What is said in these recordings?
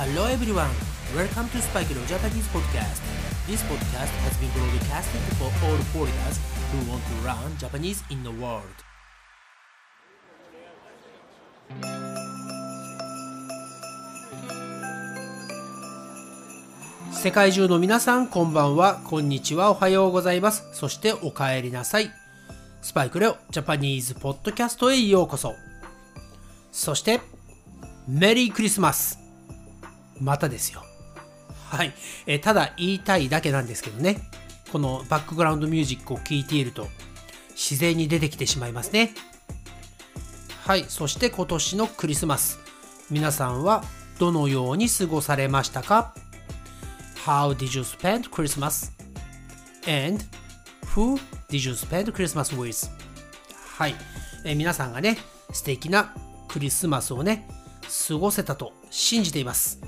Hello everyone, welcome to Spike Leo Japanese podcast. This podcast has been broadcasted for all foreigners who want to learn Japanese in the world. 世界中の皆さん、こんばんは、こんにちは、おはようございます。そしてお帰りなさい。スパイクレオジャパニーズポッドキャストへようこそ。そして、メリークリスマス。またですよ。はい。えー、ただ言いたいだけなんですけどね。このバックグラウンドミュージックを聴いていると自然に出てきてしまいますね。はい。そして今年のクリスマス。皆さんはどのように過ごされましたか ?How did you spend Christmas? And who did you spend Christmas with? はい。えー、皆さんがね、素敵なクリスマスをね、過ごせたと信じています。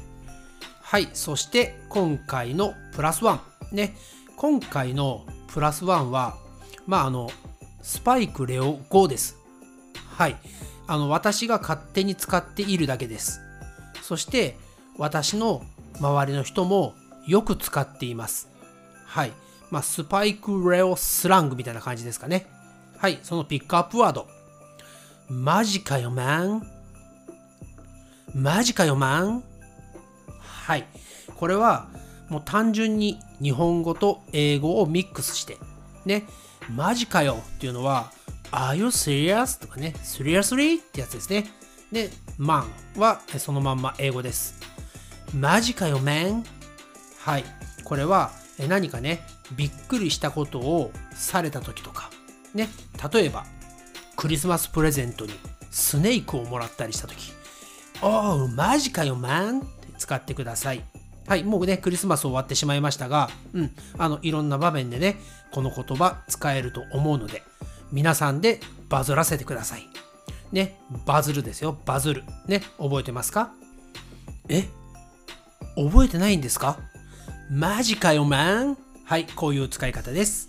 はい、そして今回のプラスワン。ね、今回のプラスワンは、まああの、スパイクレオ5です。はい、あの、私が勝手に使っているだけです。そして、私の周りの人もよく使っています。はい。まあ、スパイクレオスラングみたいな感じですかね。はい、そのピックアップワード。マジかよ、マン。マジかよ、マン。はい。これはもう単純に日本語と英語をミックスして、ね、マジかよっていうのは、Are you serious? とかね、Seriously? ってやつですね。で、man はそのまんま英語です。マジかよ、man? はい。これは何かね、びっくりしたことをされた時とか、ね、例えば、クリスマスプレゼントにスネークをもらったりした時、おう、マジかよ、man? 使ってください。はい、もうね、クリスマス終わってしまいましたが、うん、あの、いろんな場面でね、この言葉使えると思うので、皆さんでバズらせてください。ね、バズるですよ、バズる。ね、覚えてますか？え？覚えてないんですか？マジかよ、マンはい、こういう使い方です。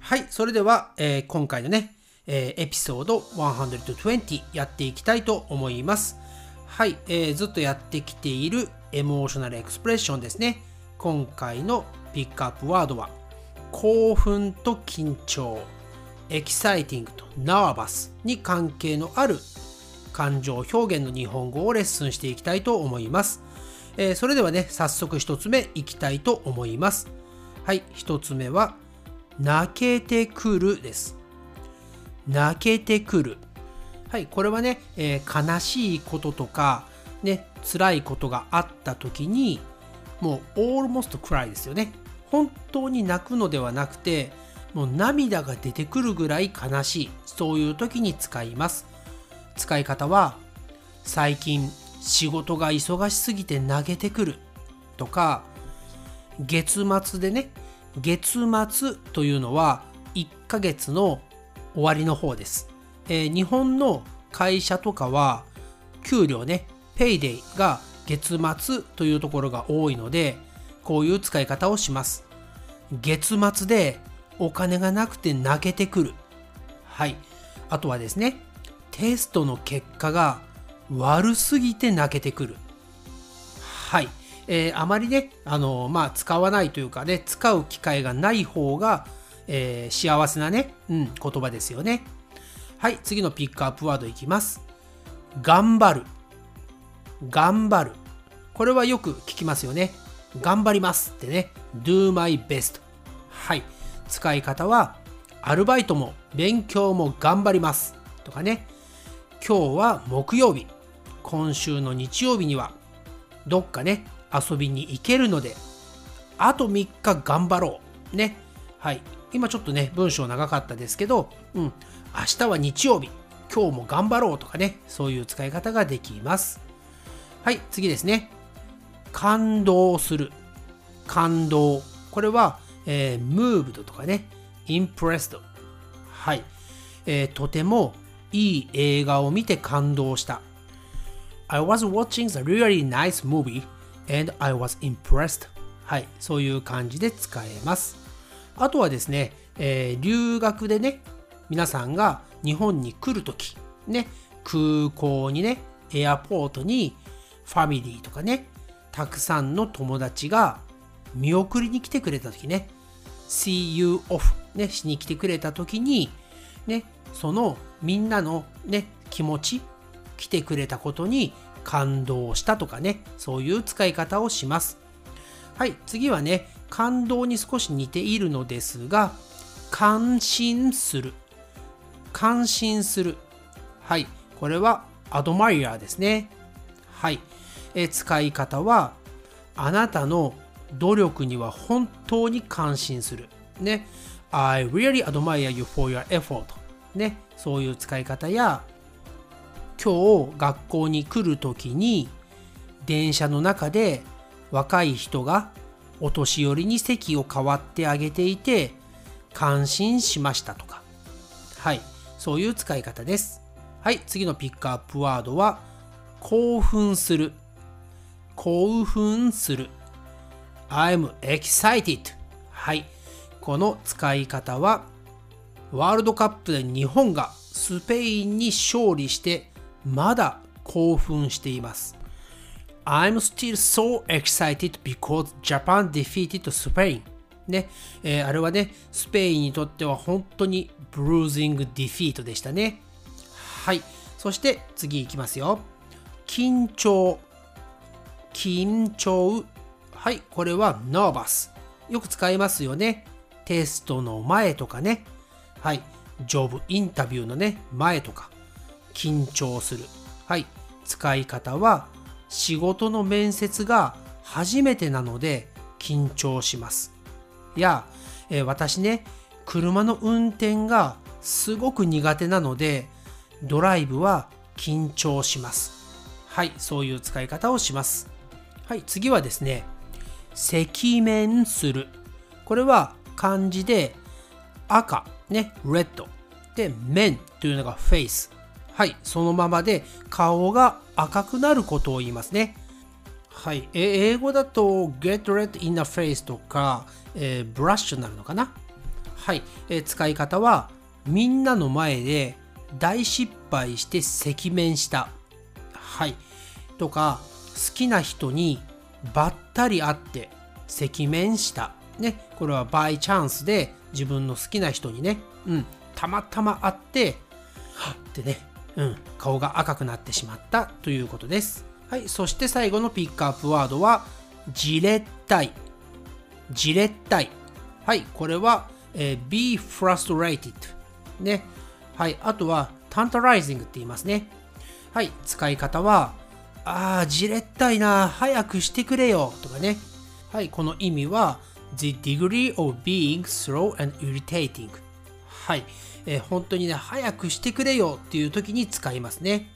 はい、それでは、えー、今回のね、えー、エピソード120やっていきたいと思います。はい、えー、ずっとやってきているエモーショナルエクスプレッションですね。今回のピックアップワードは、興奮と緊張、エキサイティングとナーバスに関係のある感情表現の日本語をレッスンしていきたいと思います。えー、それではね、早速一つ目いきたいと思います。はい、一つ目は、泣けてくるです。泣けてくる。はい、これはね、えー、悲しいこととか、ね、辛いことがあった時に、もう almost cry ですよね。本当に泣くのではなくて、もう涙が出てくるぐらい悲しい。そういう時に使います。使い方は、最近仕事が忙しすぎて投げてくるとか、月末でね、月末というのは1ヶ月の終わりの方です。えー、日本の会社とかは給料ね、ペイデイが月末というところが多いので、こういう使い方をします。月末でお金がなくて泣けてくる。はい。あとはですね、テストの結果が悪すぎて泣けてくる。はい。えー、あまりね、あのまあ、使わないというかね、使う機会がない方が、えー、幸せなね、うん、言葉ですよね。はい、次のピックアップワードいきます。頑張る。頑張る。これはよく聞きますよね。頑張りますってね。do my best。はい。使い方は、アルバイトも勉強も頑張ります。とかね。今日は木曜日。今週の日曜日には、どっかね、遊びに行けるので、あと3日頑張ろう。ね。はい。今ちょっとね、文章長かったですけど、うん。明日は日曜日、今日も頑張ろうとかね、そういう使い方ができます。はい、次ですね。感動する。感動。これは、えー、moved とかね、impressed。はい、えー、とてもいい映画を見て感動した。I was watching the really nice movie and I was impressed. はい、そういう感じで使えます。あとはですね、えー、留学でね、皆さんが日本に来るとき、ね、空港にね、エアポートにファミリーとかね、たくさんの友達が見送りに来てくれた時ね See you off ねしに来てくれた時にねそのみんなのね気持ち来てくれたことに感動したとかねそういう使い方をします。はい次はね感動に少し似ているのですが感心する。感心する。はいこれはアドマイヤーですね。はい。使い方はあなたの努力には本当に感心する。ね。I really admire you for your effort ね。そういう使い方や今日学校に来る時に電車の中で若い人がお年寄りに席を代わってあげていて感心しましたとか。はい。そういう使い方です。はい。次のピックアップワードは興奮する。興奮する I'm excited はいこの使い方はワールドカップで日本がスペインに勝利してまだ興奮しています I'm still so excited because Japan defeated Spain ね、えー、あれはね、スペインにとっては本当にブルージングディフィートでしたね。はい。そして次いきますよ。緊張。緊張。はい。これは nervous。よく使いますよね。テストの前とかね。はい。ジョブインタビューのね、前とか。緊張する。はい。使い方は、仕事の面接が初めてなので緊張します。や、えー、私ね、車の運転がすごく苦手なので、ドライブは緊張します。はい、そういう使い方をします。はい、次はですね、赤面する。これは漢字で赤、ね、レッド。で、面というのがフェイス。はい、そのままで顔が赤くなることを言いますね。はい、え英語だと get red in the face とか、えー、ブラッシュになるのかな。はい、えー、使い方はみんなの前で大失敗して赤面した。はい。とか、好きな人にばったり会って赤面した。ね。これはバイチャンスで自分の好きな人にね、うん、たまたま会って、はってね、うん、顔が赤くなってしまったということです。はい、そして最後のピックアップワードは、じれったい。じれったい。はい、これは、えー、be frustrated。ね。はい、あとは、tantalizing って言いますね。はい、使い方は、ああ、じれったいな、早くしてくれよ、とかね。はい、この意味は、the degree of being slow and irritating。はい、えー、本当にね、早くしてくれよっていう時に使いますね。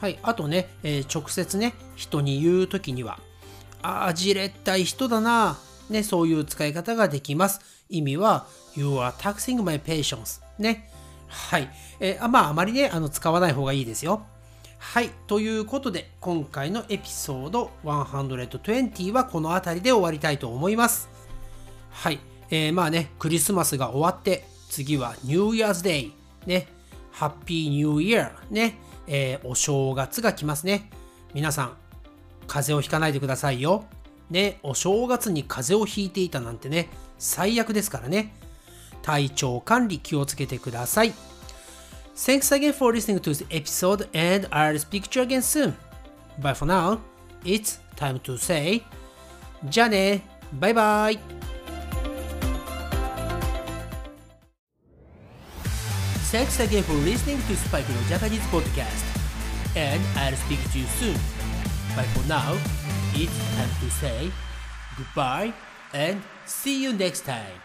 はい、あとね、えー、直接ね、人に言う時には、ああ、じれったい人だな、ね、そういう使い方ができます。意味は、You are taxing my patience. ね。はい。えー、まあ、あまりね、あの使わない方がいいですよ。はい。ということで、今回のエピソード120はこの辺りで終わりたいと思います。はい。えー、まあね、クリスマスが終わって、次は New Year's Day。ね。ハッピーニューイヤー。ね。えー、お正月が来ますね。皆さん、風邪をひかないでくださいよ。ね、お正月に風邪をひいていたなんてね、最悪ですからね。体調管理気をつけてください。Thanks again for listening to this episode and I'll speak to you again soon. But for now, it's time to say じゃあねバイバイ Thanks again for listening to Spike no Japanese podcast. And I'll speak to you soon. But for now, it's time to say goodbye and see you next time.